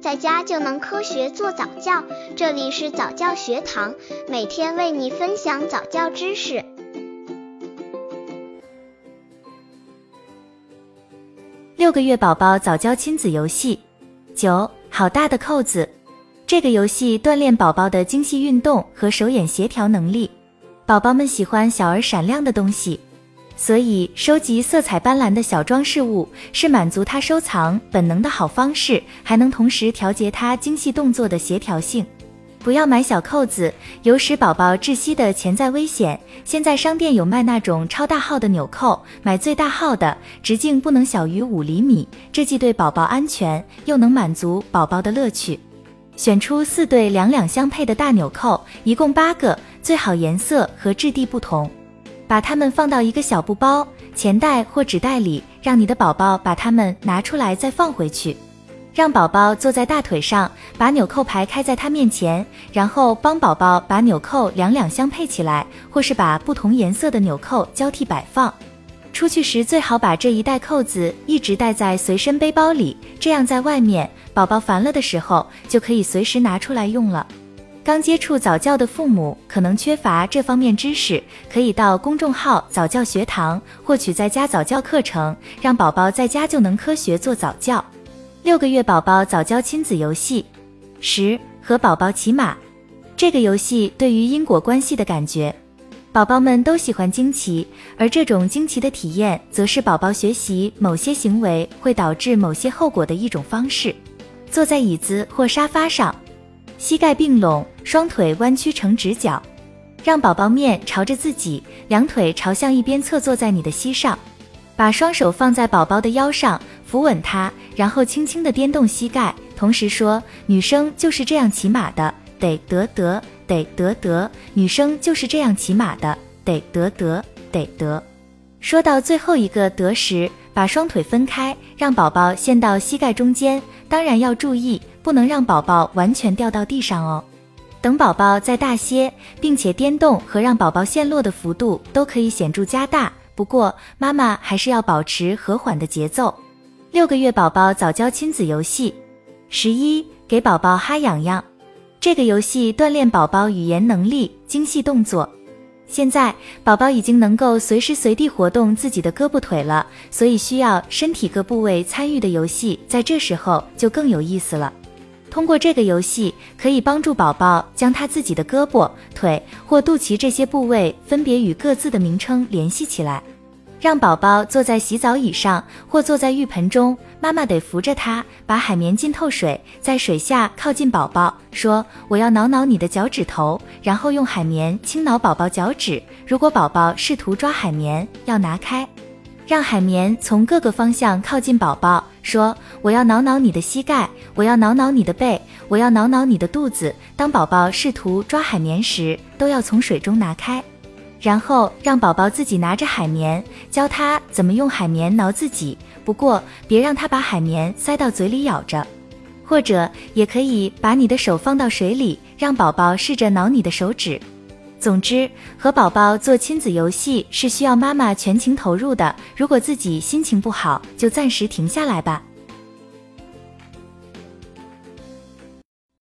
在家就能科学做早教。这里是早教学堂，每天为你分享早教知识。六个月宝宝早教亲子游戏九，好大的扣子！这个游戏锻炼宝宝的精细运动和手眼协调能力。宝宝们喜欢小而闪亮的东西。所以，收集色彩斑斓的小装饰物是满足他收藏本能的好方式，还能同时调节他精细动作的协调性。不要买小扣子，有使宝宝窒息的潜在危险。现在商店有卖那种超大号的纽扣，买最大号的，直径不能小于五厘米，这既对宝宝安全，又能满足宝宝的乐趣。选出四对两两相配的大纽扣，一共八个，最好颜色和质地不同。把它们放到一个小布包、钱袋或纸袋里，让你的宝宝把它们拿出来再放回去。让宝宝坐在大腿上，把纽扣排开在他面前，然后帮宝宝把纽扣两两相配起来，或是把不同颜色的纽扣交替摆放。出去时最好把这一袋扣子一直带在随身背包里，这样在外面宝宝烦了的时候就可以随时拿出来用了。刚接触早教的父母可能缺乏这方面知识，可以到公众号早教学堂获取在家早教课程，让宝宝在家就能科学做早教。六个月宝宝早教亲子游戏十和宝宝骑马，这个游戏对于因果关系的感觉，宝宝们都喜欢惊奇，而这种惊奇的体验，则是宝宝学习某些行为会导致某些后果的一种方式。坐在椅子或沙发上。膝盖并拢，双腿弯曲成直角，让宝宝面朝着自己，两腿朝向一边侧坐在你的膝上，把双手放在宝宝的腰上，扶稳他，然后轻轻地颠动膝盖，同时说：“女生就是这样骑马的，得得得，得得得，女生就是这样骑马的，得得得，得得。”说到最后一个得时，把双腿分开，让宝宝陷到膝盖中间，当然要注意。不能让宝宝完全掉到地上哦。等宝宝再大些，并且颠动和让宝宝陷落的幅度都可以显著加大。不过妈妈还是要保持和缓的节奏。六个月宝宝早教亲子游戏十一，给宝宝哈痒痒。这个游戏锻炼宝宝语言能力、精细动作。现在宝宝已经能够随时随地活动自己的胳膊腿了，所以需要身体各部位参与的游戏，在这时候就更有意思了。通过这个游戏，可以帮助宝宝将他自己的胳膊、腿或肚脐这些部位分别与各自的名称联系起来。让宝宝坐在洗澡椅上或坐在浴盆中，妈妈得扶着他，把海绵浸透水，在水下靠近宝宝，说：“我要挠挠你的脚趾头。”然后用海绵轻挠宝宝脚趾。如果宝宝试图抓海绵，要拿开。让海绵从各个方向靠近宝宝，说：“我要挠挠你的膝盖，我要挠挠你的背，我要挠挠你的肚子。”当宝宝试图抓海绵时，都要从水中拿开，然后让宝宝自己拿着海绵，教他怎么用海绵挠自己。不过别让他把海绵塞到嘴里咬着，或者也可以把你的手放到水里，让宝宝试着挠你的手指。总之，和宝宝做亲子游戏是需要妈妈全情投入的。如果自己心情不好，就暂时停下来吧。